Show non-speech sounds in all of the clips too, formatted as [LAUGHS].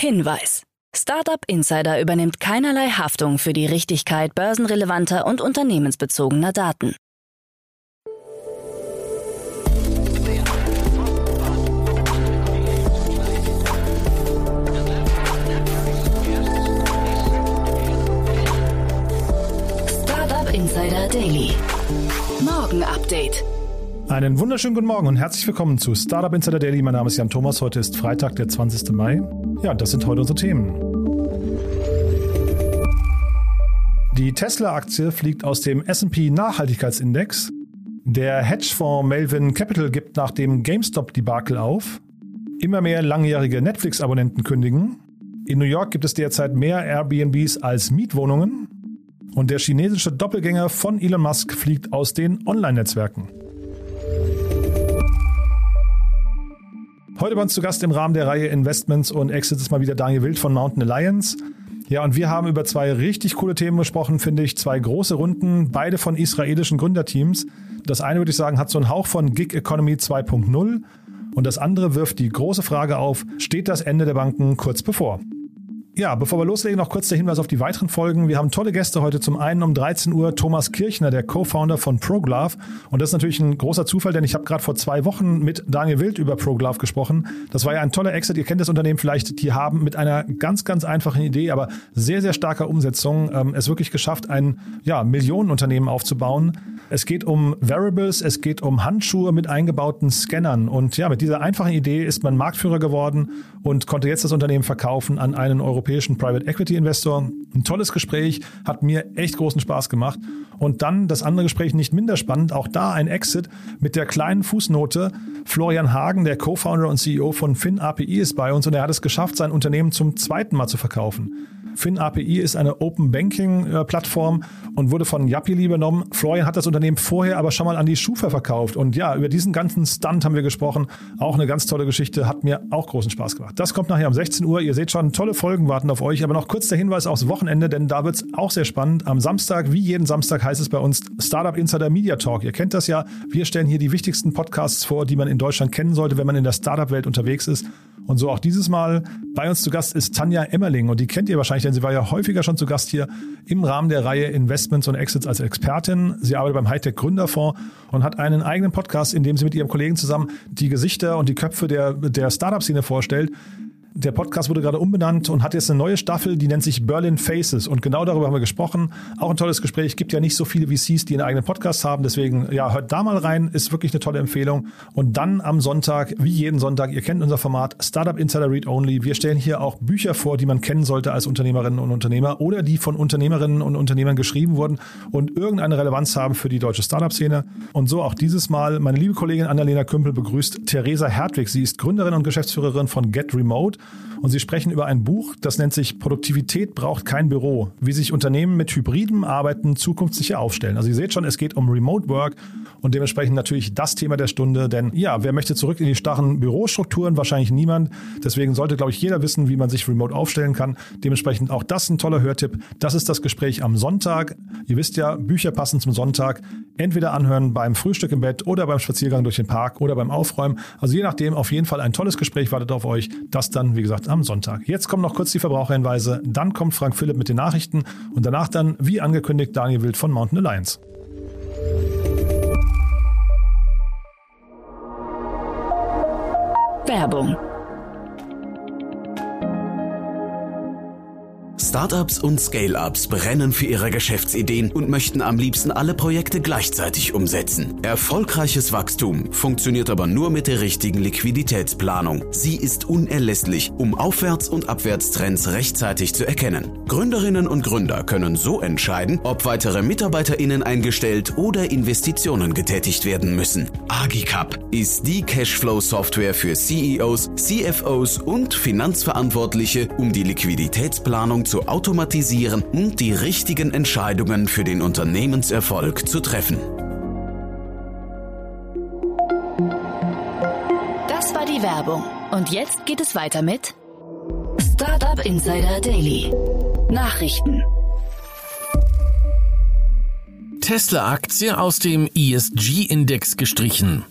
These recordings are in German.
Hinweis. Startup Insider übernimmt keinerlei Haftung für die Richtigkeit börsenrelevanter und unternehmensbezogener Daten. Startup Insider Daily. Morgen Update. Einen wunderschönen guten Morgen und herzlich willkommen zu Startup Insider Daily. Mein Name ist Jan Thomas. Heute ist Freitag, der 20. Mai. Ja, das sind heute unsere Themen. Die Tesla-Aktie fliegt aus dem SP Nachhaltigkeitsindex. Der Hedgefonds Melvin Capital gibt nach dem GameStop-Debakel auf. Immer mehr langjährige Netflix-Abonnenten kündigen. In New York gibt es derzeit mehr Airbnbs als Mietwohnungen. Und der chinesische Doppelgänger von Elon Musk fliegt aus den Online-Netzwerken. Heute bei uns zu Gast im Rahmen der Reihe Investments und Exits ist mal wieder Daniel Wild von Mountain Alliance. Ja, und wir haben über zwei richtig coole Themen gesprochen, finde ich. Zwei große Runden, beide von israelischen Gründerteams. Das eine, würde ich sagen, hat so einen Hauch von Gig Economy 2.0 und das andere wirft die große Frage auf, steht das Ende der Banken kurz bevor? Ja, bevor wir loslegen, noch kurz der Hinweis auf die weiteren Folgen. Wir haben tolle Gäste heute. Zum einen um 13 Uhr Thomas Kirchner, der Co-Founder von ProGlove. Und das ist natürlich ein großer Zufall, denn ich habe gerade vor zwei Wochen mit Daniel Wild über ProGlove gesprochen. Das war ja ein toller Exit. Ihr kennt das Unternehmen vielleicht. Die haben mit einer ganz, ganz einfachen Idee, aber sehr, sehr starker Umsetzung ähm, es wirklich geschafft, ein ja, Millionenunternehmen aufzubauen. Es geht um Variables, es geht um Handschuhe mit eingebauten Scannern. Und ja, mit dieser einfachen Idee ist man Marktführer geworden und konnte jetzt das Unternehmen verkaufen an einen europäischen europäischen Private Equity Investor. Ein tolles Gespräch, hat mir echt großen Spaß gemacht. Und dann das andere Gespräch nicht minder spannend, auch da ein Exit mit der kleinen Fußnote. Florian Hagen, der Co-Founder und CEO von FinAPI ist bei uns und er hat es geschafft, sein Unternehmen zum zweiten Mal zu verkaufen. FinAPI ist eine Open Banking äh, Plattform und wurde von Yappi übernommen. Florian hat das Unternehmen vorher aber schon mal an die Schufa verkauft. Und ja, über diesen ganzen Stunt haben wir gesprochen. Auch eine ganz tolle Geschichte, hat mir auch großen Spaß gemacht. Das kommt nachher um 16 Uhr. Ihr seht schon, tolle Folgen warten auf euch. Aber noch kurz der Hinweis aufs Wochenende, denn da wird es auch sehr spannend. Am Samstag, wie jeden Samstag, heißt es bei uns Startup Insider Media Talk. Ihr kennt das ja. Wir stellen hier die wichtigsten Podcasts vor, die man in Deutschland kennen sollte, wenn man in der Startup-Welt unterwegs ist. Und so auch dieses Mal bei uns zu Gast ist Tanja Emmerling und die kennt ihr wahrscheinlich, denn sie war ja häufiger schon zu Gast hier im Rahmen der Reihe Investments und Exits als Expertin. Sie arbeitet beim Hightech Gründerfonds und hat einen eigenen Podcast, in dem sie mit ihrem Kollegen zusammen die Gesichter und die Köpfe der, der Startup-Szene vorstellt. Der Podcast wurde gerade umbenannt und hat jetzt eine neue Staffel, die nennt sich Berlin Faces. Und genau darüber haben wir gesprochen. Auch ein tolles Gespräch. Gibt ja nicht so viele VCs, die einen eigenen Podcast haben. Deswegen, ja, hört da mal rein. Ist wirklich eine tolle Empfehlung. Und dann am Sonntag, wie jeden Sonntag, ihr kennt unser Format Startup Insider Read Only. Wir stellen hier auch Bücher vor, die man kennen sollte als Unternehmerinnen und Unternehmer oder die von Unternehmerinnen und Unternehmern geschrieben wurden und irgendeine Relevanz haben für die deutsche Startup-Szene. Und so auch dieses Mal meine liebe Kollegin Annalena Kümpel begrüßt Theresa Hertwig. Sie ist Gründerin und Geschäftsführerin von Get Remote und Sie sprechen über ein Buch, das nennt sich Produktivität braucht kein Büro, wie sich Unternehmen mit hybridem Arbeiten zukunftssicher aufstellen. Also ihr seht schon, es geht um Remote Work und dementsprechend natürlich das Thema der Stunde, denn ja, wer möchte zurück in die starren Bürostrukturen? Wahrscheinlich niemand. Deswegen sollte, glaube ich, jeder wissen, wie man sich remote aufstellen kann. Dementsprechend auch das ein toller Hörtipp. Das ist das Gespräch am Sonntag. Ihr wisst ja, Bücher passen zum Sonntag. Entweder anhören beim Frühstück im Bett oder beim Spaziergang durch den Park oder beim Aufräumen. Also je nachdem, auf jeden Fall ein tolles Gespräch wartet auf euch. Das dann, wie gesagt, am Sonntag. Jetzt kommen noch kurz die Verbraucherhinweise, dann kommt Frank Philipp mit den Nachrichten und danach dann, wie angekündigt, Daniel Wild von Mountain Alliance. Werbung Startups und Scale-ups brennen für ihre Geschäftsideen und möchten am liebsten alle Projekte gleichzeitig umsetzen. Erfolgreiches Wachstum funktioniert aber nur mit der richtigen Liquiditätsplanung. Sie ist unerlässlich, um Aufwärts- und Abwärtstrends rechtzeitig zu erkennen. Gründerinnen und Gründer können so entscheiden, ob weitere MitarbeiterInnen eingestellt oder Investitionen getätigt werden müssen. Agicap ist die Cashflow-Software für CEOs, CFOs und Finanzverantwortliche, um die Liquiditätsplanung zu automatisieren und die richtigen Entscheidungen für den Unternehmenserfolg zu treffen. Das war die Werbung. Und jetzt geht es weiter mit Startup Insider Daily. Nachrichten. Tesla-Aktie aus dem ESG-Index gestrichen.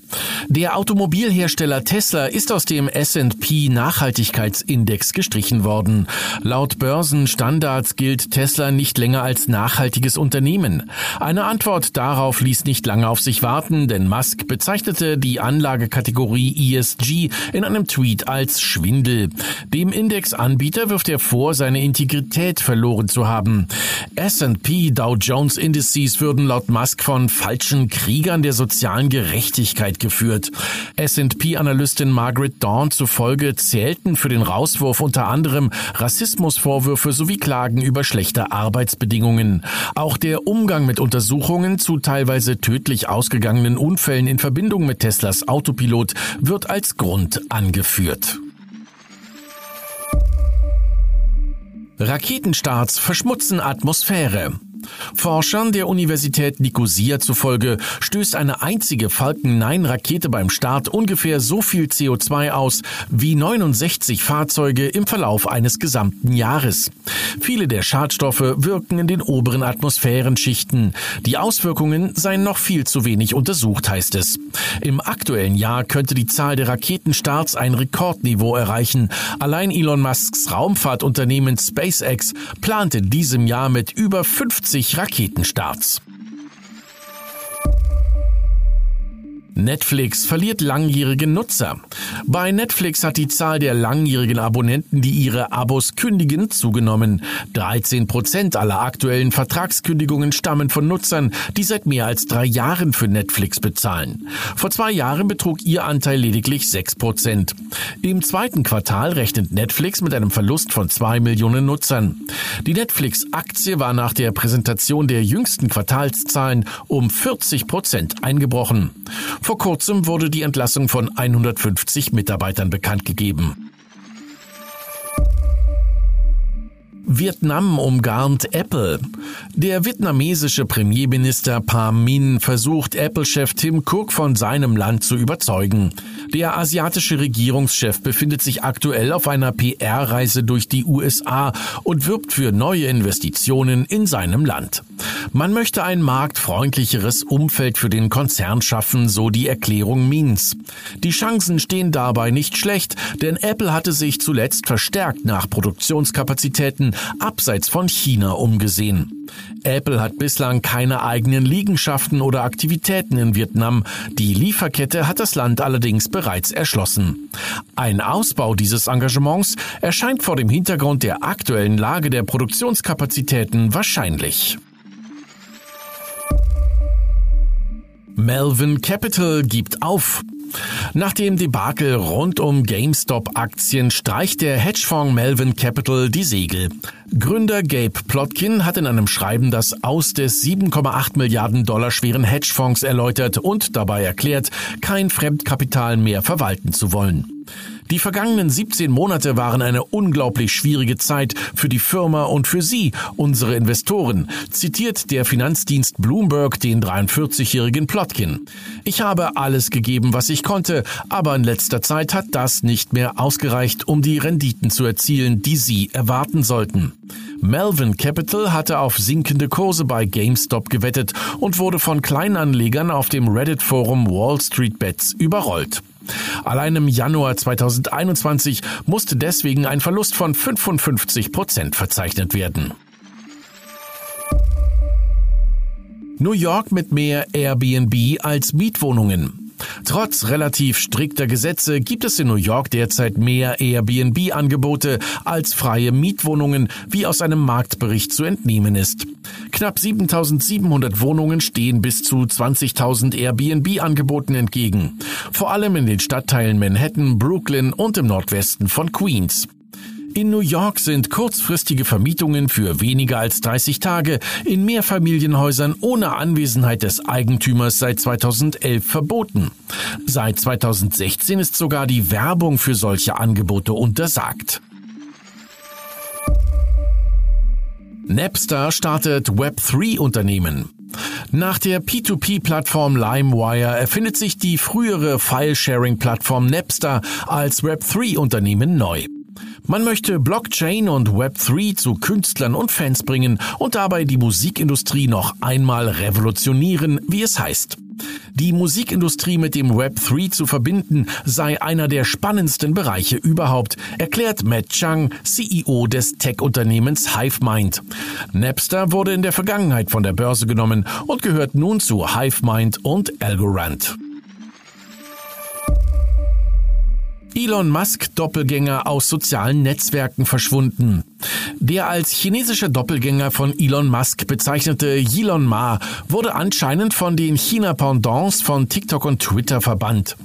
Der Automobilhersteller Tesla ist aus dem S&P Nachhaltigkeitsindex gestrichen worden. Laut Börsenstandards gilt Tesla nicht länger als nachhaltiges Unternehmen. Eine Antwort darauf ließ nicht lange auf sich warten, denn Musk bezeichnete die Anlagekategorie ESG in einem Tweet als Schwindel. Dem Indexanbieter wirft er vor, seine Integrität verloren zu haben. S&P Dow Jones Indices würden laut Musk von falschen Kriegern der sozialen Gerechtigkeit geführt. S&P-Analystin Margaret Dawn zufolge zählten für den Rauswurf unter anderem Rassismusvorwürfe sowie Klagen über schlechte Arbeitsbedingungen. Auch der Umgang mit Untersuchungen zu teilweise tödlich ausgegangenen Unfällen in Verbindung mit Teslas Autopilot wird als Grund angeführt. Raketenstarts verschmutzen Atmosphäre. Forschern der Universität Nicosia zufolge stößt eine einzige Falcon 9 Rakete beim Start ungefähr so viel CO2 aus wie 69 Fahrzeuge im Verlauf eines gesamten Jahres. Viele der Schadstoffe wirken in den oberen Atmosphärenschichten. Die Auswirkungen seien noch viel zu wenig untersucht, heißt es. Im aktuellen Jahr könnte die Zahl der Raketenstarts ein Rekordniveau erreichen. Allein Elon Musks Raumfahrtunternehmen SpaceX plante diesem Jahr mit über 50 50 Raketenstarts. Netflix verliert langjährige Nutzer. Bei Netflix hat die Zahl der langjährigen Abonnenten, die ihre Abos kündigen, zugenommen. 13 Prozent aller aktuellen Vertragskündigungen stammen von Nutzern, die seit mehr als drei Jahren für Netflix bezahlen. Vor zwei Jahren betrug ihr Anteil lediglich 6 Prozent. Im zweiten Quartal rechnet Netflix mit einem Verlust von zwei Millionen Nutzern. Die Netflix-Aktie war nach der Präsentation der jüngsten Quartalszahlen um 40 Prozent eingebrochen. Vor kurzem wurde die Entlassung von 150 Mitarbeitern bekannt gegeben. Vietnam umgarnt Apple. Der vietnamesische Premierminister Pham Minh versucht Apple-Chef Tim Cook von seinem Land zu überzeugen. Der asiatische Regierungschef befindet sich aktuell auf einer PR-Reise durch die USA und wirbt für neue Investitionen in seinem Land. Man möchte ein marktfreundlicheres Umfeld für den Konzern schaffen, so die Erklärung Means. Die Chancen stehen dabei nicht schlecht, denn Apple hatte sich zuletzt verstärkt nach Produktionskapazitäten abseits von China umgesehen. Apple hat bislang keine eigenen Liegenschaften oder Aktivitäten in Vietnam. Die Lieferkette hat das Land allerdings bereits erschlossen. Ein Ausbau dieses Engagements erscheint vor dem Hintergrund der aktuellen Lage der Produktionskapazitäten wahrscheinlich. Melvin Capital gibt auf. Nach dem Debakel rund um GameStop-Aktien streicht der Hedgefonds Melvin Capital die Segel. Gründer Gabe Plotkin hat in einem Schreiben das Aus des 7,8 Milliarden Dollar schweren Hedgefonds erläutert und dabei erklärt, kein Fremdkapital mehr verwalten zu wollen. Die vergangenen 17 Monate waren eine unglaublich schwierige Zeit für die Firma und für Sie, unsere Investoren, zitiert der Finanzdienst Bloomberg den 43-jährigen Plotkin. Ich habe alles gegeben, was ich konnte, aber in letzter Zeit hat das nicht mehr ausgereicht, um die Renditen zu erzielen, die Sie erwarten sollten. Melvin Capital hatte auf sinkende Kurse bei GameStop gewettet und wurde von Kleinanlegern auf dem Reddit-Forum Wall Street Bets überrollt. Allein im Januar 2021 musste deswegen ein Verlust von 55 Prozent verzeichnet werden. New York mit mehr Airbnb als Mietwohnungen. Trotz relativ strikter Gesetze gibt es in New York derzeit mehr Airbnb-Angebote als freie Mietwohnungen, wie aus einem Marktbericht zu entnehmen ist. Knapp 7700 Wohnungen stehen bis zu 20.000 Airbnb-Angeboten entgegen. Vor allem in den Stadtteilen Manhattan, Brooklyn und im Nordwesten von Queens. In New York sind kurzfristige Vermietungen für weniger als 30 Tage in Mehrfamilienhäusern ohne Anwesenheit des Eigentümers seit 2011 verboten. Seit 2016 ist sogar die Werbung für solche Angebote untersagt. Napster startet Web3-Unternehmen. Nach der P2P-Plattform LimeWire erfindet sich die frühere File-Sharing-Plattform Napster als Web3-Unternehmen neu. Man möchte Blockchain und Web3 zu Künstlern und Fans bringen und dabei die Musikindustrie noch einmal revolutionieren, wie es heißt. Die Musikindustrie mit dem Web 3 zu verbinden, sei einer der spannendsten Bereiche überhaupt, erklärt Matt Chang, CEO des Tech-Unternehmens HiveMind. Napster wurde in der Vergangenheit von der Börse genommen und gehört nun zu HiveMind und Algorand. Elon Musk Doppelgänger aus sozialen Netzwerken verschwunden. Der als chinesischer Doppelgänger von Elon Musk bezeichnete Elon Ma wurde anscheinend von den China-Pendants von TikTok und Twitter verbannt.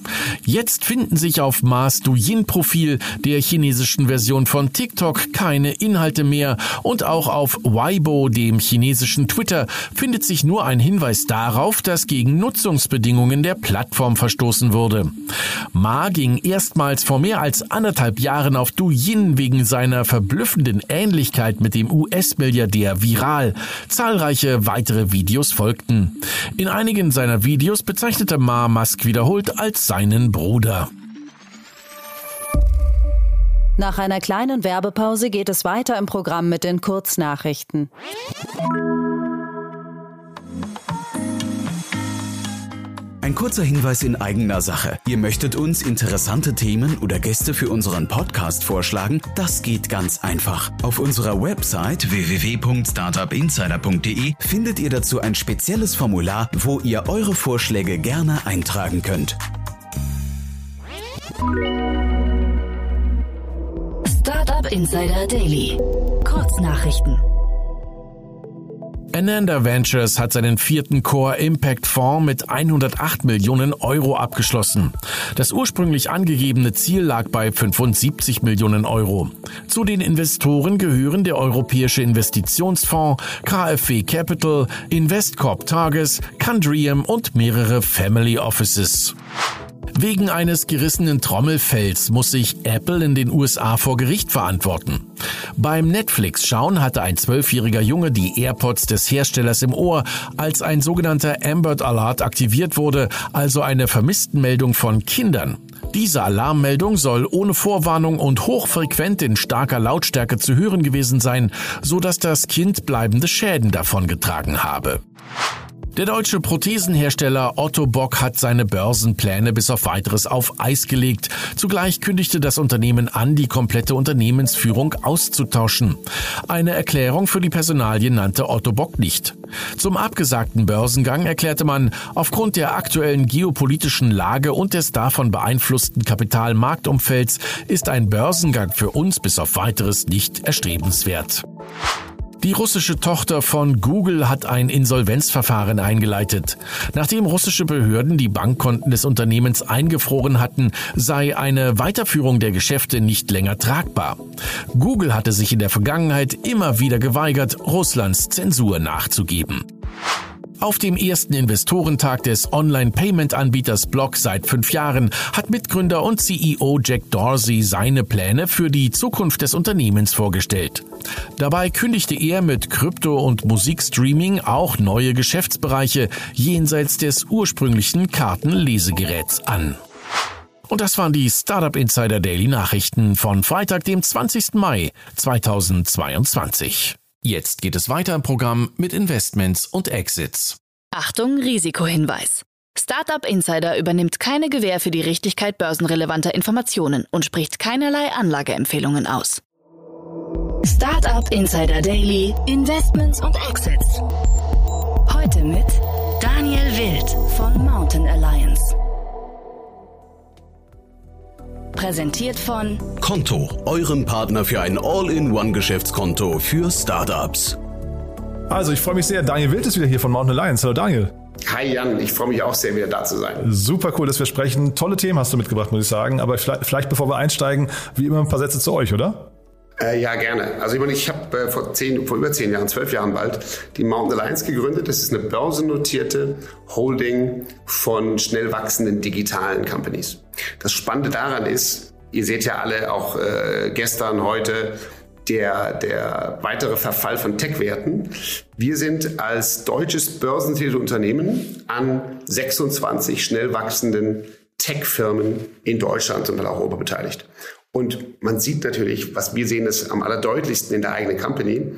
Jetzt finden sich auf Ma's Douyin-Profil der chinesischen Version von TikTok keine Inhalte mehr und auch auf Weibo, dem chinesischen Twitter, findet sich nur ein Hinweis darauf, dass gegen Nutzungsbedingungen der Plattform verstoßen wurde. Ma ging erstmals vor mehr als anderthalb Jahren auf Douyin wegen seiner verblüffenden Ähnlichkeit mit dem US-Milliardär viral. Zahlreiche weitere Videos folgten. In einigen seiner Videos bezeichnete Ma Musk wiederholt als seinen Bruder. Nach einer kleinen Werbepause geht es weiter im Programm mit den Kurznachrichten. Ein kurzer Hinweis in eigener Sache. Ihr möchtet uns interessante Themen oder Gäste für unseren Podcast vorschlagen? Das geht ganz einfach. Auf unserer Website www.startupinsider.de findet ihr dazu ein spezielles Formular, wo ihr eure Vorschläge gerne eintragen könnt. Startup Insider Daily. Kurznachrichten. Ananda Ventures hat seinen vierten Core Impact Fonds mit 108 Millionen Euro abgeschlossen. Das ursprünglich angegebene Ziel lag bei 75 Millionen Euro. Zu den Investoren gehören der Europäische Investitionsfonds, KfW Capital, Investcorp Tages, Candrium und mehrere Family Offices. Wegen eines gerissenen Trommelfells muss sich Apple in den USA vor Gericht verantworten. Beim Netflix-Schauen hatte ein zwölfjähriger Junge die AirPods des Herstellers im Ohr, als ein sogenannter Amber Alert aktiviert wurde, also eine Vermisstenmeldung von Kindern. Diese Alarmmeldung soll ohne Vorwarnung und hochfrequent in starker Lautstärke zu hören gewesen sein, so dass das Kind bleibende Schäden davongetragen habe. Der deutsche Prothesenhersteller Otto Bock hat seine Börsenpläne bis auf weiteres auf Eis gelegt. Zugleich kündigte das Unternehmen an, die komplette Unternehmensführung auszutauschen. Eine Erklärung für die Personalien nannte Otto Bock nicht. Zum abgesagten Börsengang erklärte man, aufgrund der aktuellen geopolitischen Lage und des davon beeinflussten Kapitalmarktumfelds ist ein Börsengang für uns bis auf weiteres nicht erstrebenswert. Die russische Tochter von Google hat ein Insolvenzverfahren eingeleitet. Nachdem russische Behörden die Bankkonten des Unternehmens eingefroren hatten, sei eine Weiterführung der Geschäfte nicht länger tragbar. Google hatte sich in der Vergangenheit immer wieder geweigert, Russlands Zensur nachzugeben. Auf dem ersten Investorentag des Online-Payment-Anbieters Block seit fünf Jahren hat Mitgründer und CEO Jack Dorsey seine Pläne für die Zukunft des Unternehmens vorgestellt. Dabei kündigte er mit Krypto- und Musikstreaming auch neue Geschäftsbereiche jenseits des ursprünglichen Kartenlesegeräts an. Und das waren die Startup Insider Daily Nachrichten von Freitag, dem 20. Mai 2022. Jetzt geht es weiter im Programm mit Investments und Exits. Achtung, Risikohinweis. Startup Insider übernimmt keine Gewähr für die Richtigkeit börsenrelevanter Informationen und spricht keinerlei Anlageempfehlungen aus. Startup Insider Daily, Investments und Exits. Heute mit Daniel Wild von Mountain Alliance. Präsentiert von Konto, eurem Partner für ein All-in-One-Geschäftskonto für Startups. Also, ich freue mich sehr. Daniel Wild ist wieder hier von Mountain Alliance. Hallo Daniel. Hi Jan, ich freue mich auch sehr, wieder da zu sein. Super cool, dass wir sprechen. Tolle Themen hast du mitgebracht, muss ich sagen. Aber vielleicht, vielleicht bevor wir einsteigen, wie immer ein paar Sätze zu euch, oder? Äh, ja, gerne. Also ich meine, ich habe äh, vor, zehn, vor über zehn Jahren, zwölf Jahren bald, die Mountain Alliance gegründet. Das ist eine börsennotierte Holding von schnell wachsenden digitalen Companies. Das Spannende daran ist, ihr seht ja alle auch äh, gestern, heute, der, der weitere Verfall von Tech-Werten. Wir sind als deutsches börsennotiertes Unternehmen an 26 schnell wachsenden Tech-Firmen in Deutschland und auch Europa beteiligt. Und man sieht natürlich, was wir sehen, ist am allerdeutlichsten in der eigenen Company,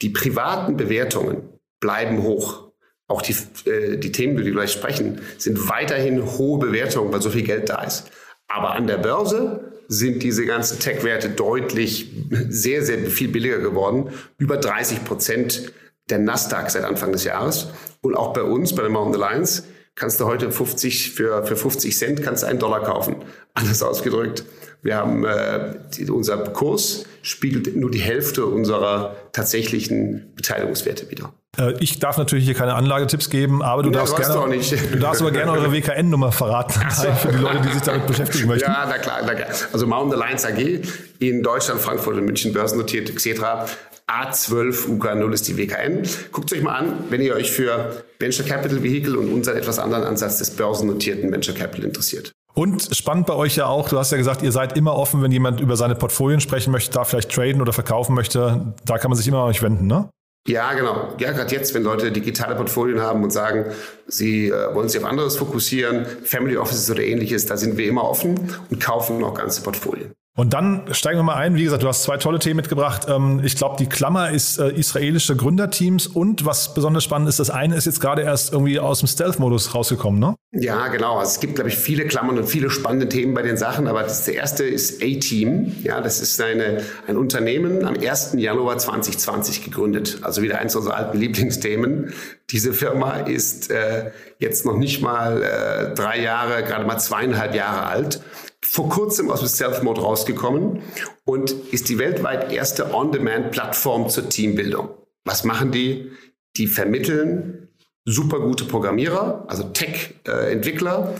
die privaten Bewertungen bleiben hoch. auch die, äh, die Themen, über die wir gleich sprechen, sind weiterhin hohe Bewertungen, weil so viel Geld da ist. Aber an der Börse sind diese ganzen Tech-Werte deutlich sehr, sehr viel billiger geworden. Über 30 Prozent der Nasdaq seit Anfang des Jahres. Und auch bei uns, bei der Mountain Alliance, kannst du heute 50 für, für 50 Cent kannst du einen Dollar kaufen. Anders ausgedrückt. Wir haben äh, die, unser Kurs spiegelt nur die Hälfte unserer tatsächlichen Beteiligungswerte wieder. Äh, ich darf natürlich hier keine Anlagetipps geben, aber du, ja, darfst, gerne, du darfst aber gerne eure [LAUGHS] WKN-Nummer verraten so. für die Leute, die sich damit beschäftigen möchten. Ja, na klar, na klar. Also Mountain Alliance AG in Deutschland, Frankfurt und München börsennotiert, etc. A12 UK0 ist die WKN. Guckt euch mal an, wenn ihr euch für Venture Capital Vehicle und unseren etwas anderen Ansatz des börsennotierten Venture Capital interessiert. Und spannend bei euch ja auch, du hast ja gesagt, ihr seid immer offen, wenn jemand über seine Portfolien sprechen möchte, da vielleicht traden oder verkaufen möchte, da kann man sich immer an euch wenden, ne? Ja, genau. Ja, gerade jetzt, wenn Leute digitale Portfolien haben und sagen, sie äh, wollen sich auf anderes fokussieren, Family Offices oder ähnliches, da sind wir immer offen und kaufen auch ganze Portfolien. Und dann steigen wir mal ein. Wie gesagt, du hast zwei tolle Themen mitgebracht. Ähm, ich glaube, die Klammer ist äh, israelische Gründerteams und was besonders spannend ist, das eine ist jetzt gerade erst irgendwie aus dem Stealth-Modus rausgekommen, ne? Ja, genau. Also es gibt, glaube ich, viele Klammern und viele spannende Themen bei den Sachen. Aber das erste ist A-Team. Ja, das ist eine, ein Unternehmen am 1. Januar 2020 gegründet. Also wieder eins unserer alten Lieblingsthemen. Diese Firma ist äh, jetzt noch nicht mal äh, drei Jahre, gerade mal zweieinhalb Jahre alt vor kurzem aus dem Stealth Mode rausgekommen und ist die weltweit erste On-Demand-Plattform zur Teambildung. Was machen die? Die vermitteln super gute Programmierer, also Tech-Entwickler,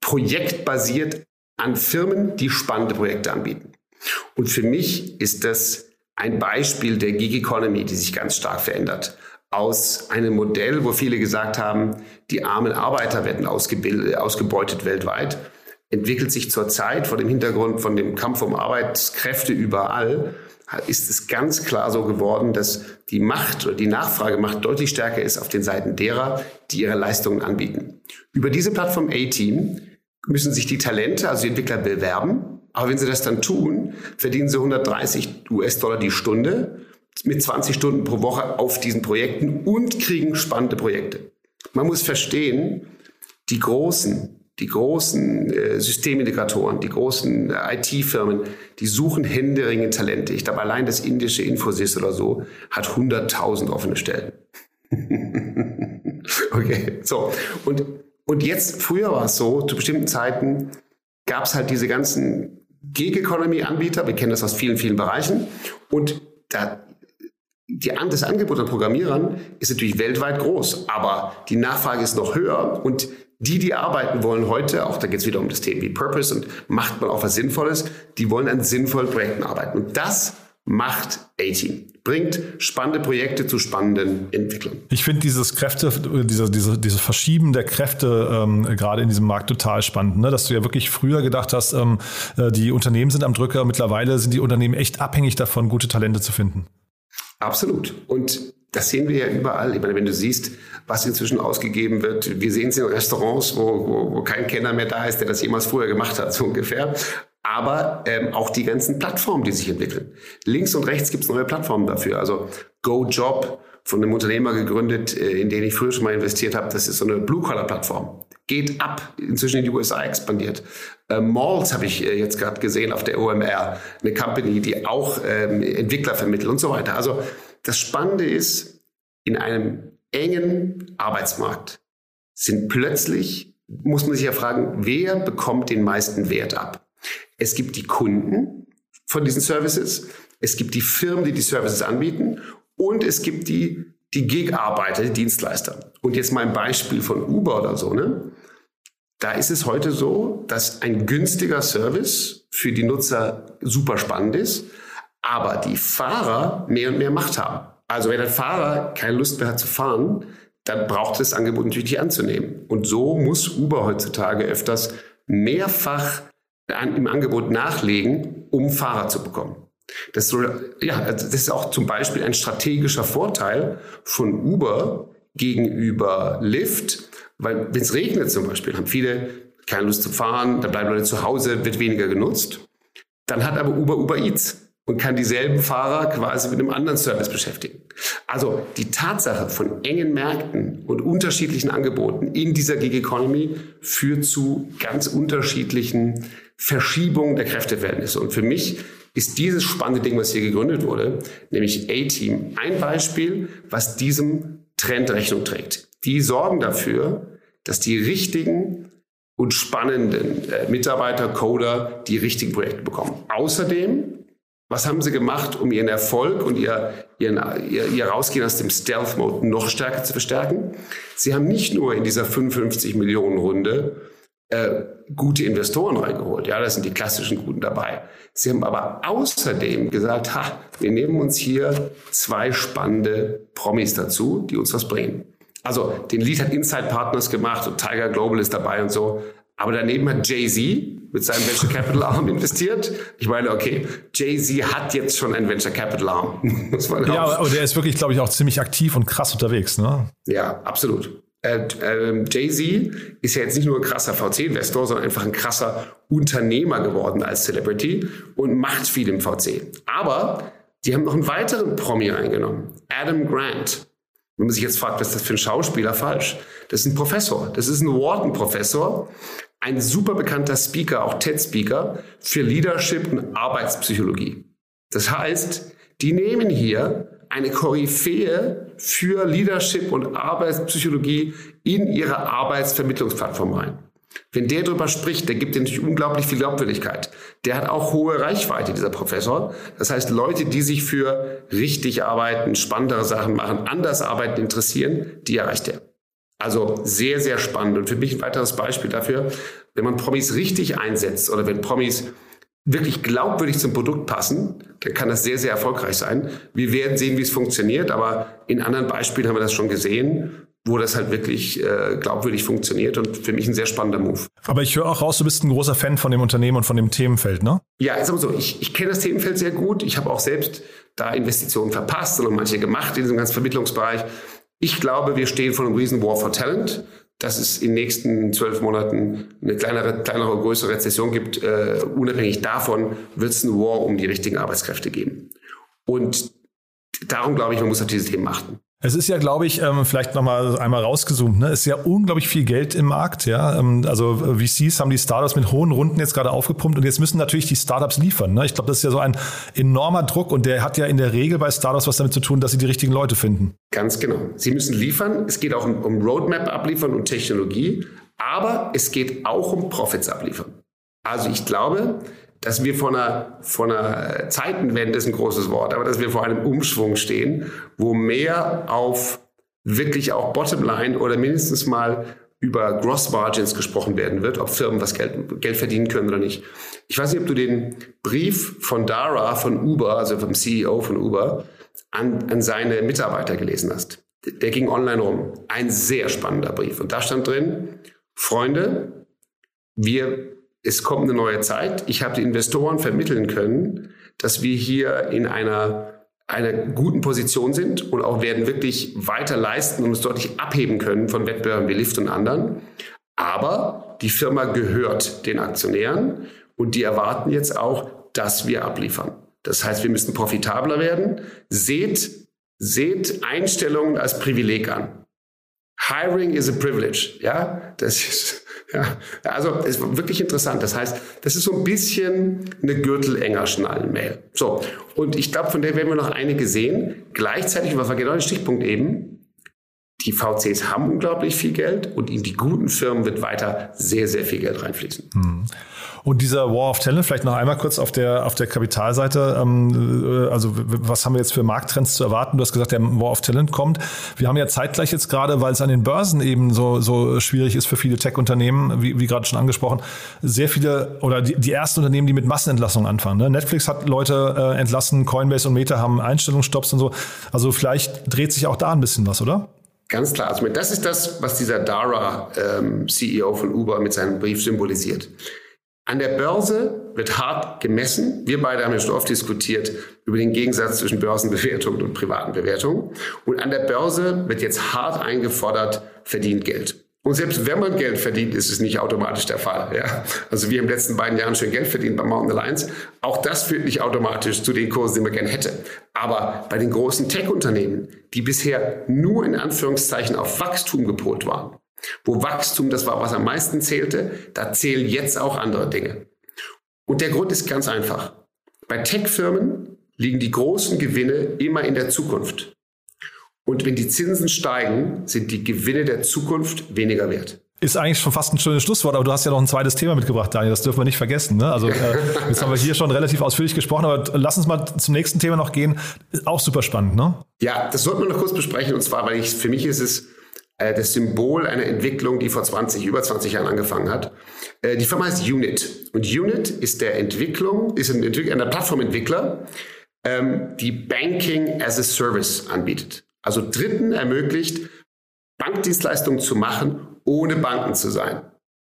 projektbasiert an Firmen, die spannende Projekte anbieten. Und für mich ist das ein Beispiel der Gig Economy, die sich ganz stark verändert. Aus einem Modell, wo viele gesagt haben, die armen Arbeiter werden ausgebeutet weltweit, entwickelt sich zurzeit vor dem Hintergrund von dem Kampf um Arbeitskräfte überall, ist es ganz klar so geworden, dass die Macht oder die Nachfragemacht deutlich stärker ist auf den Seiten derer, die ihre Leistungen anbieten. Über diese Plattform A-Team müssen sich die Talente, also die Entwickler, bewerben. Aber wenn sie das dann tun, verdienen sie 130 US-Dollar die Stunde mit 20 Stunden pro Woche auf diesen Projekten und kriegen spannende Projekte. Man muss verstehen, die Großen, die großen äh, Systemintegratoren, die großen äh, IT-Firmen, die suchen händeringend Talente. Ich glaube, allein das indische Infosys oder so hat 100.000 offene Stellen. [LAUGHS] okay, so. Und, und jetzt, früher war es so, zu bestimmten Zeiten gab es halt diese ganzen Gig-Economy-Anbieter, wir kennen das aus vielen, vielen Bereichen. Und da, die, das Angebot an Programmierern ist natürlich weltweit groß, aber die Nachfrage ist noch höher und die, die arbeiten wollen heute, auch da geht es wieder um das Thema wie Purpose und macht man auch was Sinnvolles, die wollen an sinnvollen Projekten arbeiten. Und das macht A-Team. Bringt spannende Projekte zu spannenden Entwicklern. Ich finde dieses Kräfte, diese, diese, dieses Verschieben der Kräfte ähm, gerade in diesem Markt total spannend, ne? dass du ja wirklich früher gedacht hast, ähm, äh, die Unternehmen sind am Drücker, mittlerweile sind die Unternehmen echt abhängig davon, gute Talente zu finden. Absolut. Und das sehen wir ja überall. Ich meine, wenn du siehst, was inzwischen ausgegeben wird, wir sehen es in Restaurants, wo, wo, wo kein Kenner mehr da ist, der das jemals früher gemacht hat, [LAUGHS] so ungefähr. Aber ähm, auch die ganzen Plattformen, die sich entwickeln. Links und rechts gibt es neue Plattformen dafür. Also GoJob von einem Unternehmer gegründet, äh, in den ich früher schon mal investiert habe. Das ist so eine Blue-Collar-Plattform. Geht ab, inzwischen in die USA expandiert. Äh, Malls habe ich äh, jetzt gerade gesehen auf der OMR, eine Company, die auch ähm, Entwickler vermittelt und so weiter. Also das Spannende ist, in einem engen Arbeitsmarkt sind plötzlich, muss man sich ja fragen, wer bekommt den meisten Wert ab? Es gibt die Kunden von diesen Services, es gibt die Firmen, die die Services anbieten und es gibt die, die Gig-Arbeiter, die Dienstleister. Und jetzt mal ein Beispiel von Uber oder so, ne? Da ist es heute so, dass ein günstiger Service für die Nutzer super spannend ist, aber die Fahrer mehr und mehr Macht haben. Also wenn ein Fahrer keine Lust mehr hat zu fahren, dann braucht das Angebot natürlich nicht anzunehmen. Und so muss Uber heutzutage öfters mehrfach im Angebot nachlegen, um Fahrer zu bekommen. Das, so, ja, also das ist auch zum Beispiel ein strategischer Vorteil von Uber gegenüber Lyft, weil wenn es regnet zum Beispiel, haben viele keine Lust zu fahren, dann bleiben Leute zu Hause, wird weniger genutzt. Dann hat aber Uber Uber Eats und kann dieselben Fahrer quasi mit einem anderen Service beschäftigen. Also die Tatsache von engen Märkten und unterschiedlichen Angeboten in dieser Gig Economy führt zu ganz unterschiedlichen Verschiebungen der Kräfteverhältnisse. Und für mich ist dieses spannende Ding, was hier gegründet wurde, nämlich A-Team, ein Beispiel, was diesem Trend Rechnung trägt. Die sorgen dafür, dass die richtigen und spannenden äh, Mitarbeiter, Coder, die richtigen Projekte bekommen. Außerdem was haben sie gemacht, um ihren Erfolg und ihr, ihren, ihr, ihr Rausgehen aus dem Stealth-Mode noch stärker zu verstärken? Sie haben nicht nur in dieser 55 Millionen Runde äh, gute Investoren reingeholt. Ja, da sind die klassischen Guten dabei. Sie haben aber außerdem gesagt, ha, wir nehmen uns hier zwei spannende Promis dazu, die uns was bringen. Also den Lead hat Inside Partners gemacht und Tiger Global ist dabei und so. Aber daneben hat Jay-Z mit seinem Venture Capital Arm investiert. Ich meine, okay, Jay-Z hat jetzt schon einen Venture Capital Arm. [LAUGHS] Muss man ja, aber der ist wirklich, glaube ich, auch ziemlich aktiv und krass unterwegs. Ne? Ja, absolut. Äh, äh, Jay-Z ist ja jetzt nicht nur ein krasser VC-Investor, sondern einfach ein krasser Unternehmer geworden als Celebrity und macht viel im VC. Aber die haben noch einen weiteren Promi reingenommen, Adam Grant. Wenn man sich jetzt fragt, was ist das für ein Schauspieler falsch? Das ist ein Professor. Das ist ein Wharton-Professor, ein super bekannter Speaker, auch TED-Speaker, für Leadership und Arbeitspsychologie. Das heißt, die nehmen hier eine Koryphäe für Leadership und Arbeitspsychologie in ihre Arbeitsvermittlungsplattform rein. Wenn der darüber spricht, der gibt dir natürlich unglaublich viel Glaubwürdigkeit. Der hat auch hohe Reichweite, dieser Professor. Das heißt, Leute, die sich für richtig arbeiten, spannendere Sachen machen, anders arbeiten interessieren, die erreicht er. Also sehr, sehr spannend. Und für mich ein weiteres Beispiel dafür, wenn man Promis richtig einsetzt oder wenn Promis wirklich glaubwürdig zum Produkt passen, dann kann das sehr, sehr erfolgreich sein. Wir werden sehen, wie es funktioniert, aber in anderen Beispielen haben wir das schon gesehen wo das halt wirklich äh, glaubwürdig funktioniert und für mich ein sehr spannender Move. Aber ich höre auch raus, du bist ein großer Fan von dem Unternehmen und von dem Themenfeld, ne? Ja, ist aber so. Ich, ich kenne das Themenfeld sehr gut. Ich habe auch selbst da Investitionen verpasst und manche gemacht in diesem ganzen Vermittlungsbereich. Ich glaube, wir stehen vor einem riesen War for Talent, dass es in den nächsten zwölf Monaten eine kleinere, kleinere, größere Rezession gibt. Äh, unabhängig davon wird es ein War um die richtigen Arbeitskräfte geben. Und darum glaube ich, man muss auf diese Themen achten. Es ist ja, glaube ich, ähm, vielleicht nochmal einmal rausgezoomt, ne? es ist ja unglaublich viel Geld im Markt. Ja? Ähm, also VCs haben die Startups mit hohen Runden jetzt gerade aufgepumpt und jetzt müssen natürlich die Startups liefern. Ne? Ich glaube, das ist ja so ein enormer Druck und der hat ja in der Regel bei Startups was damit zu tun, dass sie die richtigen Leute finden. Ganz genau. Sie müssen liefern. Es geht auch um, um Roadmap abliefern und Technologie, aber es geht auch um Profits abliefern. Also ich glaube, dass wir vor einer, vor einer Zeitenwende ist ein großes Wort, aber dass wir vor einem Umschwung stehen, wo mehr auf wirklich auch Bottomline oder mindestens mal über Gross Margins gesprochen werden wird, ob Firmen was Geld, Geld verdienen können oder nicht. Ich weiß nicht, ob du den Brief von Dara von Uber, also vom CEO von Uber, an, an seine Mitarbeiter gelesen hast. Der ging online rum. Ein sehr spannender Brief. Und da stand drin, Freunde, wir es kommt eine neue Zeit. Ich habe die Investoren vermitteln können, dass wir hier in einer, einer guten Position sind und auch werden wirklich weiter leisten und uns deutlich abheben können von Wettbewerbern wie Lyft und anderen. Aber die Firma gehört den Aktionären und die erwarten jetzt auch, dass wir abliefern. Das heißt, wir müssen profitabler werden. Seht, seht Einstellungen als Privileg an. Hiring is a privilege. Ja, das ist, ja, also es ist wirklich interessant. Das heißt, das ist so ein bisschen eine Gürtelenger Schnallen-Mail. So, und ich glaube, von der werden wir noch einige sehen. Gleichzeitig, was war genau der Stichpunkt eben, die VCs haben unglaublich viel Geld und in die guten Firmen wird weiter sehr, sehr viel Geld reinfließen. Hm. Und dieser War of Talent, vielleicht noch einmal kurz auf der, auf der Kapitalseite. Ähm, äh, also was haben wir jetzt für Markttrends zu erwarten? Du hast gesagt, der War of Talent kommt. Wir haben ja zeitgleich jetzt gerade, weil es an den Börsen eben so, so schwierig ist für viele Tech-Unternehmen, wie, wie gerade schon angesprochen, sehr viele oder die, die ersten Unternehmen, die mit Massenentlassungen anfangen. Ne? Netflix hat Leute äh, entlassen, Coinbase und Meta haben Einstellungsstopps und so. Also vielleicht dreht sich auch da ein bisschen was, oder? Ganz klar. Also das ist das, was dieser Dara, ähm, CEO von Uber, mit seinem Brief symbolisiert. An der Börse wird hart gemessen. Wir beide haben ja schon oft diskutiert über den Gegensatz zwischen Börsenbewertung und privaten Bewertungen. Und an der Börse wird jetzt hart eingefordert, verdient Geld. Und selbst wenn man Geld verdient, ist es nicht automatisch der Fall. Ja? Also wir haben in den letzten beiden Jahren schon Geld verdient bei Mountain Alliance. Auch das führt nicht automatisch zu den Kursen, die man gerne hätte. Aber bei den großen Tech-Unternehmen, die bisher nur in Anführungszeichen auf Wachstum gepolt waren, wo Wachstum das war, was am meisten zählte, da zählen jetzt auch andere Dinge. Und der Grund ist ganz einfach. Bei Tech-Firmen liegen die großen Gewinne immer in der Zukunft. Und wenn die Zinsen steigen, sind die Gewinne der Zukunft weniger wert. Ist eigentlich schon fast ein schönes Schlusswort, aber du hast ja noch ein zweites Thema mitgebracht, Daniel. Das dürfen wir nicht vergessen. Ne? Also äh, [LAUGHS] jetzt haben wir hier schon relativ ausführlich gesprochen, aber lass uns mal zum nächsten Thema noch gehen. Auch super spannend, ne? Ja, das sollten wir noch kurz besprechen. Und zwar, weil ich, für mich ist es äh, das Symbol einer Entwicklung, die vor 20, über 20 Jahren angefangen hat. Äh, die Firma heißt Unit. Und Unit ist der Entwicklung, ist ein, Entwickler, ein Plattformentwickler, ähm, die Banking as a Service anbietet. Also Dritten ermöglicht, Bankdienstleistungen zu machen, ohne Banken zu sein.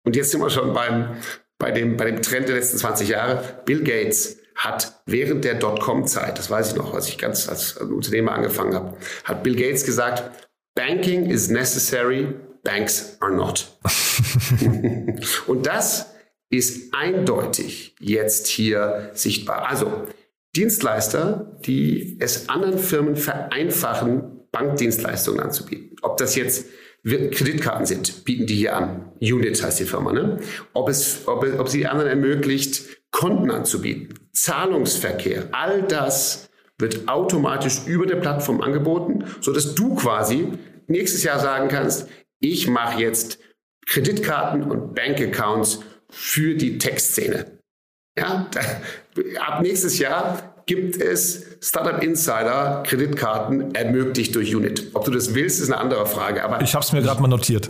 Und jetzt sind wir schon beim, bei, dem, bei dem Trend der letzten 20 Jahre. Bill Gates hat während der Dotcom-Zeit, das weiß ich noch, als ich ganz als Unternehmer angefangen habe, hat Bill Gates gesagt, Banking is necessary, banks are not. [LAUGHS] Und das ist eindeutig jetzt hier sichtbar. Also Dienstleister, die es anderen Firmen vereinfachen, Bankdienstleistungen anzubieten. Ob das jetzt Kreditkarten sind, bieten die hier an. Unit heißt die Firma. Ne? Ob, es, ob, ob sie anderen ermöglicht, Konten anzubieten, Zahlungsverkehr, all das wird automatisch über der Plattform angeboten, so dass du quasi nächstes Jahr sagen kannst, ich mache jetzt Kreditkarten und Bankaccounts für die Tech-Szene. Ja, ab nächstes Jahr gibt es Startup Insider Kreditkarten ermöglicht durch Unit. Ob du das willst, ist eine andere Frage. Aber ich habe es mir gerade mal notiert.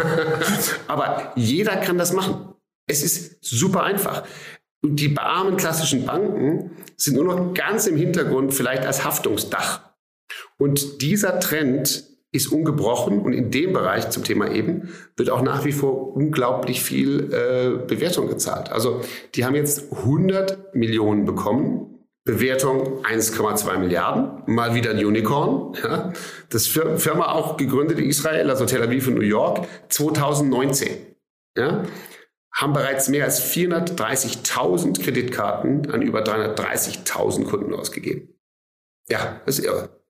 [LAUGHS] aber jeder kann das machen. Es ist super einfach. Und die armen klassischen Banken sind nur noch ganz im Hintergrund, vielleicht als Haftungsdach. Und dieser Trend ist ungebrochen und in dem Bereich zum Thema eben wird auch nach wie vor unglaublich viel äh, Bewertung gezahlt. Also die haben jetzt 100 Millionen bekommen Bewertung 1,2 Milliarden, mal wieder ein Unicorn. Ja. Das Firma auch gegründet in Israel, also Tel Aviv und New York, 2019. Ja. Haben bereits mehr als 430.000 Kreditkarten an über 330.000 Kunden ausgegeben. Ja, das ist irre.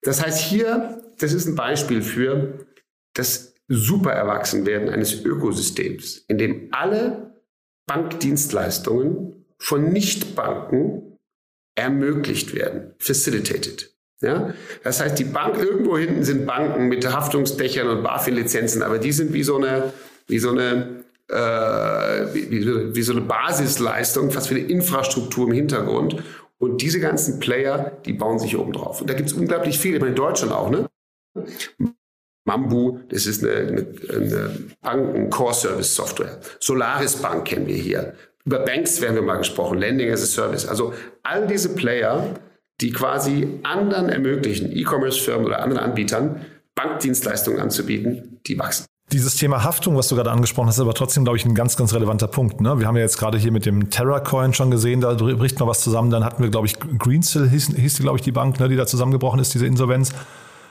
Das heißt hier, das ist ein Beispiel für das super Erwachsenwerden eines Ökosystems, in dem alle Bankdienstleistungen von Nichtbanken ermöglicht werden, facilitated. Ja? Das heißt, die Bank, irgendwo hinten sind Banken mit Haftungsdächern und BaFin-Lizenzen, aber die sind wie so eine, wie so eine, äh, wie, wie so eine Basisleistung, fast wie eine Infrastruktur im Hintergrund. Und diese ganzen Player, die bauen sich oben drauf. Und da gibt es unglaublich viele, in Deutschland auch, ne? Mambu, das ist eine, eine, eine Banken-Core-Service-Software. Solaris Bank kennen wir hier. Über Banks werden wir mal gesprochen, Lending as a Service. Also all diese Player, die quasi anderen ermöglichen, E-Commerce-Firmen oder anderen Anbietern, Bankdienstleistungen anzubieten, die wachsen. Dieses Thema Haftung, was du gerade angesprochen hast, ist aber trotzdem, glaube ich, ein ganz, ganz relevanter Punkt. Ne? Wir haben ja jetzt gerade hier mit dem Terra-Coin schon gesehen, da bricht mal was zusammen. Dann hatten wir, glaube ich, Greensill hieß, hieß die, glaube ich, die Bank, ne, die da zusammengebrochen ist, diese Insolvenz.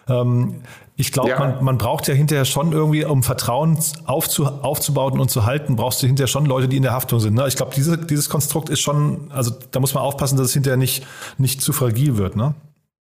Ähm, ich glaube, ja. man, man braucht ja hinterher schon irgendwie, um Vertrauen aufzu, aufzubauen und zu halten, brauchst du hinterher schon Leute, die in der Haftung sind. Ne? Ich glaube, diese, dieses Konstrukt ist schon, also da muss man aufpassen, dass es hinterher nicht, nicht zu fragil wird. Ne?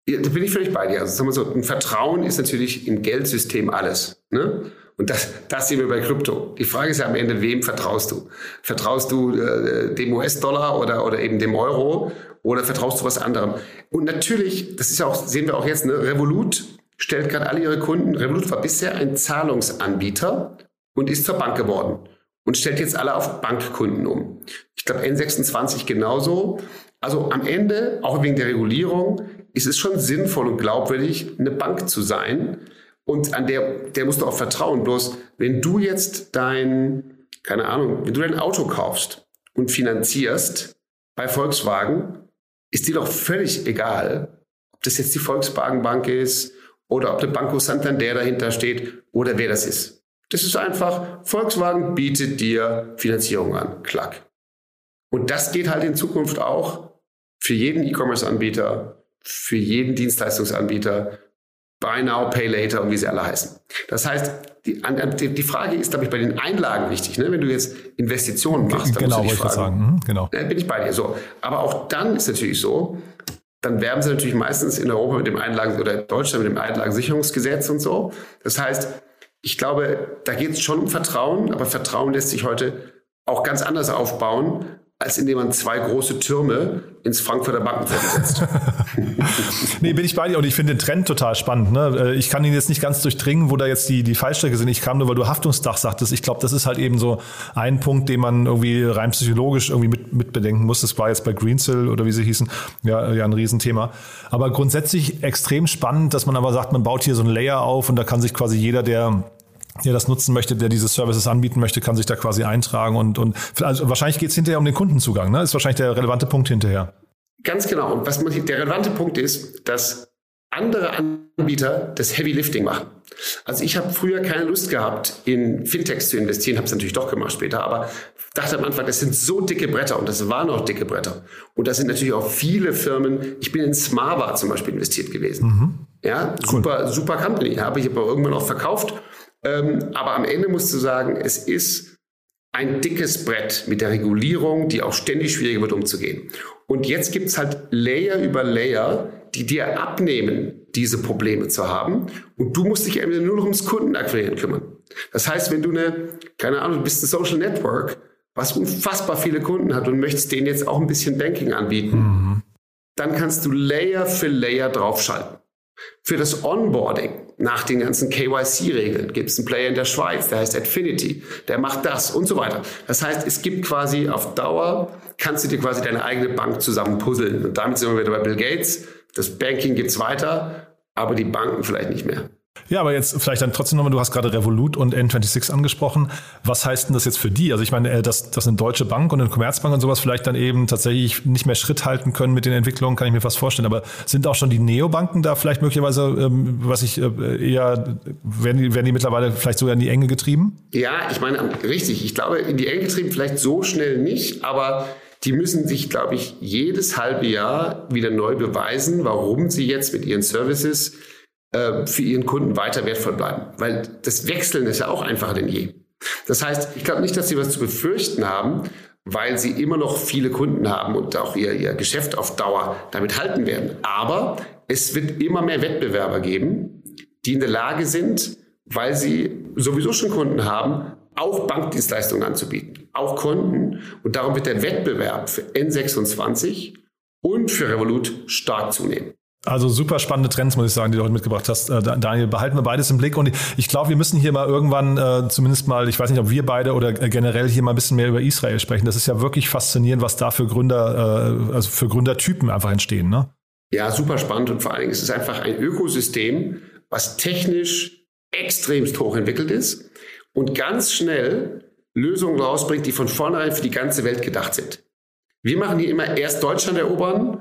Ja, da bin ich völlig bei dir. Also sagen wir so, ein Vertrauen ist natürlich im Geldsystem alles. Ne? Und das, das sehen wir bei Krypto. Die Frage ist ja am Ende, wem vertraust du? Vertraust du äh, dem US-Dollar oder, oder eben dem Euro oder vertraust du was anderem? Und natürlich, das ist ja auch, sehen wir auch jetzt, ne, Revolut stellt gerade alle ihre Kunden. Revolut war bisher ein Zahlungsanbieter und ist zur Bank geworden und stellt jetzt alle auf Bankkunden um. Ich glaube N26 genauso. Also am Ende, auch wegen der Regulierung, ist es schon sinnvoll und glaubwürdig, eine Bank zu sein. Und an der, der musst du auch vertrauen. Bloß, wenn du jetzt dein, keine Ahnung, wenn du dein Auto kaufst und finanzierst bei Volkswagen, ist dir doch völlig egal, ob das jetzt die Volkswagen Bank ist oder ob der Banco Santander dahinter steht oder wer das ist. Das ist einfach, Volkswagen bietet dir Finanzierung an. Klack. Und das geht halt in Zukunft auch für jeden E-Commerce-Anbieter, für jeden Dienstleistungsanbieter. Buy Now, Pay Later und wie sie alle heißen. Das heißt, die, die Frage ist, glaube ich, bei den Einlagen wichtig. Ne? Wenn du jetzt Investitionen machst, dann genau, musst du dich fragen, mhm, genau. Ne, bin ich bei dir. So. Aber auch dann ist natürlich so, dann werben sie natürlich meistens in Europa mit dem Einlagen oder in Deutschland mit dem Einlagensicherungsgesetz und so. Das heißt, ich glaube, da geht es schon um Vertrauen, aber Vertrauen lässt sich heute auch ganz anders aufbauen, als indem man zwei große Türme ins Frankfurter Bankenviertel setzt. [LAUGHS] nee, bin ich bei dir und ich finde den Trend total spannend. Ne? Äh, ich kann ihn jetzt nicht ganz durchdringen, wo da jetzt die, die Fallstrecke sind. Ich kam nur, weil du Haftungsdach sagtest. Ich glaube, das ist halt eben so ein Punkt, den man irgendwie rein psychologisch irgendwie mit, mit bedenken muss. Das war jetzt bei Greensill oder wie sie hießen, ja, ja ein Riesenthema. Aber grundsätzlich extrem spannend, dass man aber sagt, man baut hier so ein Layer auf und da kann sich quasi jeder, der der das nutzen möchte, der diese Services anbieten möchte, kann sich da quasi eintragen und, und also wahrscheinlich geht es hinterher um den Kundenzugang, ne? Ist wahrscheinlich der relevante Punkt hinterher. Ganz genau. Und was man, der relevante Punkt ist, dass andere Anbieter das Heavy Lifting machen. Also ich habe früher keine Lust gehabt, in Fintechs zu investieren, habe es natürlich doch gemacht später, aber dachte am Anfang, das sind so dicke Bretter und das waren auch dicke Bretter. Und das sind natürlich auch viele Firmen. Ich bin in Smava zum Beispiel investiert gewesen. Mhm. Ja, super, cool. super Company. Habe ich aber irgendwann auch verkauft ähm, aber am Ende musst du sagen, es ist ein dickes Brett mit der Regulierung, die auch ständig schwieriger wird umzugehen. Und jetzt gibt es halt Layer über Layer, die dir abnehmen, diese Probleme zu haben. Und du musst dich eben nur noch ums Kundenakquirieren kümmern. Das heißt, wenn du eine, keine Ahnung, du bist ein Social Network, was unfassbar viele Kunden hat und möchtest denen jetzt auch ein bisschen Banking anbieten, mhm. dann kannst du Layer für Layer draufschalten. Für das Onboarding nach den ganzen KYC-Regeln gibt es einen Player in der Schweiz, der heißt Affinity, der macht das und so weiter. Das heißt, es gibt quasi auf Dauer, kannst du dir quasi deine eigene Bank zusammen puzzeln. Und damit sind wir wieder bei Bill Gates. Das Banking gibt's weiter, aber die Banken vielleicht nicht mehr. Ja, aber jetzt vielleicht dann trotzdem nochmal, du hast gerade Revolut und N26 angesprochen. Was heißt denn das jetzt für die? Also ich meine, äh, dass, dass eine Deutsche Bank und eine Commerzbank und sowas vielleicht dann eben tatsächlich nicht mehr Schritt halten können mit den Entwicklungen, kann ich mir fast vorstellen. Aber sind auch schon die Neobanken da vielleicht möglicherweise, ähm, was ich äh, eher, werden die, werden die mittlerweile vielleicht sogar in die Enge getrieben? Ja, ich meine, richtig. Ich glaube, in die Enge getrieben vielleicht so schnell nicht, aber die müssen sich, glaube ich, jedes halbe Jahr wieder neu beweisen, warum sie jetzt mit ihren Services äh, für ihren Kunden weiter wertvoll bleiben. Weil das Wechseln ist ja auch einfacher denn je. Das heißt, ich glaube nicht, dass sie was zu befürchten haben, weil sie immer noch viele Kunden haben und auch ihr, ihr Geschäft auf Dauer damit halten werden. Aber es wird immer mehr Wettbewerber geben, die in der Lage sind, weil sie sowieso schon Kunden haben, auch Bankdienstleistungen anzubieten, auch Kunden. Und darum wird der Wettbewerb für N26 und für Revolut stark zunehmen. Also super spannende Trends, muss ich sagen, die du heute mitgebracht hast. Äh, Daniel, behalten wir beides im Blick. Und ich glaube, wir müssen hier mal irgendwann äh, zumindest mal, ich weiß nicht, ob wir beide oder generell hier mal ein bisschen mehr über Israel sprechen. Das ist ja wirklich faszinierend, was da für Gründer, äh, also für Gründertypen einfach entstehen. Ne? Ja, super spannend. Und vor allen Dingen ist es einfach ein Ökosystem, was technisch extremst hochentwickelt ist und ganz schnell Lösungen rausbringt, die von vornherein für die ganze Welt gedacht sind. Wir machen hier immer erst Deutschland erobern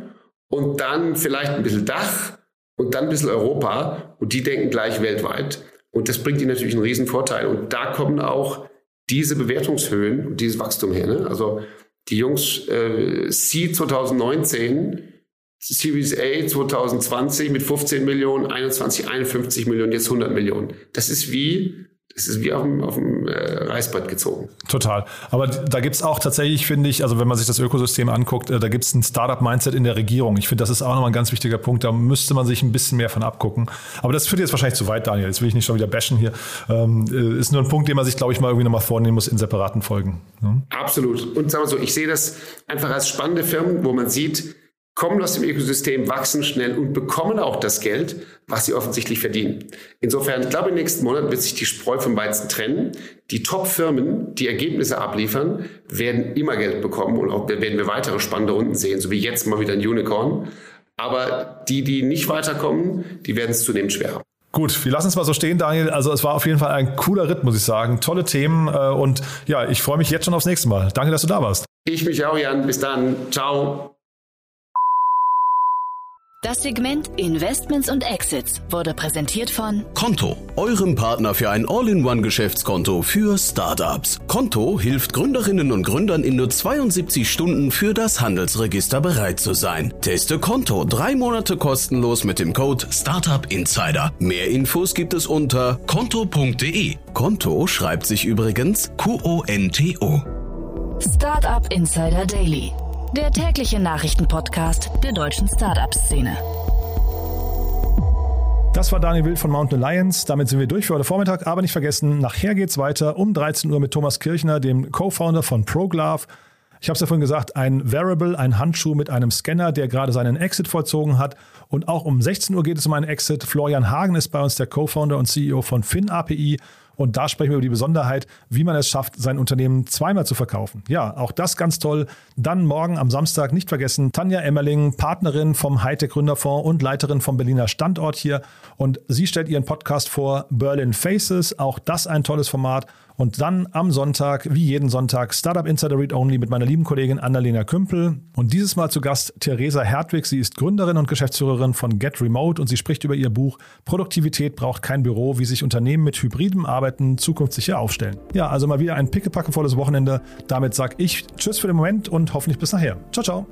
und dann vielleicht ein bisschen Dach und dann ein bisschen Europa und die denken gleich weltweit. Und das bringt ihnen natürlich einen riesen Vorteil. Und da kommen auch diese Bewertungshöhen und dieses Wachstum her. Ne? Also die Jungs äh, C 2019, Series A 2020 mit 15 Millionen, 21, 51 Millionen, jetzt 100 Millionen. Das ist wie es ist wie auf dem, auf dem äh, Reißbrett gezogen. Total. Aber da gibt es auch tatsächlich, finde ich, also wenn man sich das Ökosystem anguckt, äh, da gibt es ein Startup-Mindset in der Regierung. Ich finde, das ist auch nochmal ein ganz wichtiger Punkt. Da müsste man sich ein bisschen mehr von abgucken. Aber das führt jetzt wahrscheinlich zu weit, Daniel. Jetzt will ich nicht schon wieder bashen hier. Ähm, äh, ist nur ein Punkt, den man sich, glaube ich, mal irgendwie nochmal vornehmen muss in separaten Folgen. Ne? Absolut. Und sagen wir so, ich sehe das einfach als spannende Firmen, wo man sieht, kommen aus dem Ökosystem, wachsen schnell und bekommen auch das Geld, was sie offensichtlich verdienen. Insofern, ich glaube, im nächsten Monat wird sich die Spreu vom Weizen trennen. Die Top-Firmen, die Ergebnisse abliefern, werden immer Geld bekommen und auch werden wir weitere spannende Runden sehen, so wie jetzt mal wieder ein Unicorn. Aber die, die nicht weiterkommen, die werden es zunehmend schwerer. Gut, wir lassen es mal so stehen, Daniel. Also es war auf jeden Fall ein cooler Ritt, muss ich sagen. Tolle Themen äh, und ja, ich freue mich jetzt schon aufs nächste Mal. Danke, dass du da warst. Ich mich auch, Jan. Bis dann. Ciao. Das Segment Investments und Exits wurde präsentiert von Konto, eurem Partner für ein All-in-One-Geschäftskonto für Startups. Konto hilft Gründerinnen und Gründern in nur 72 Stunden für das Handelsregister bereit zu sein. Teste Konto drei Monate kostenlos mit dem Code Startup Insider. Mehr Infos gibt es unter konto.de. Konto schreibt sich übrigens Q-O-N-T-O. Startup Insider Daily der tägliche Nachrichtenpodcast der deutschen Startup-Szene. Das war Daniel Wild von Mountain Alliance. Damit sind wir durch für heute Vormittag. Aber nicht vergessen, nachher geht es weiter um 13 Uhr mit Thomas Kirchner, dem Co-Founder von ProGlove. Ich habe es ja vorhin gesagt, ein Wearable, ein Handschuh mit einem Scanner, der gerade seinen Exit vollzogen hat. Und auch um 16 Uhr geht es um einen Exit. Florian Hagen ist bei uns der Co-Founder und CEO von FinAPI. Und da sprechen wir über die Besonderheit, wie man es schafft, sein Unternehmen zweimal zu verkaufen. Ja, auch das ganz toll. Dann morgen am Samstag nicht vergessen, Tanja Emmerling, Partnerin vom Hightech Gründerfonds und Leiterin vom Berliner Standort hier. Und sie stellt ihren Podcast vor, Berlin Faces. Auch das ein tolles Format. Und dann am Sonntag, wie jeden Sonntag, Startup Insider Read Only mit meiner lieben Kollegin Annalena Kümpel. Und dieses Mal zu Gast Theresa Hertwig. Sie ist Gründerin und Geschäftsführerin von Get Remote und sie spricht über ihr Buch Produktivität braucht kein Büro, wie sich Unternehmen mit hybridem Arbeiten zukunftssicher aufstellen. Ja, also mal wieder ein pickepackevolles Wochenende. Damit sage ich Tschüss für den Moment und hoffentlich bis nachher. Ciao, ciao.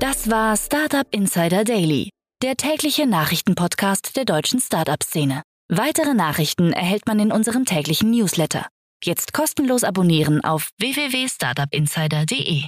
Das war Startup Insider Daily der tägliche Nachrichtenpodcast der deutschen Startup-Szene. Weitere Nachrichten erhält man in unserem täglichen Newsletter. Jetzt kostenlos abonnieren auf www.startupinsider.de.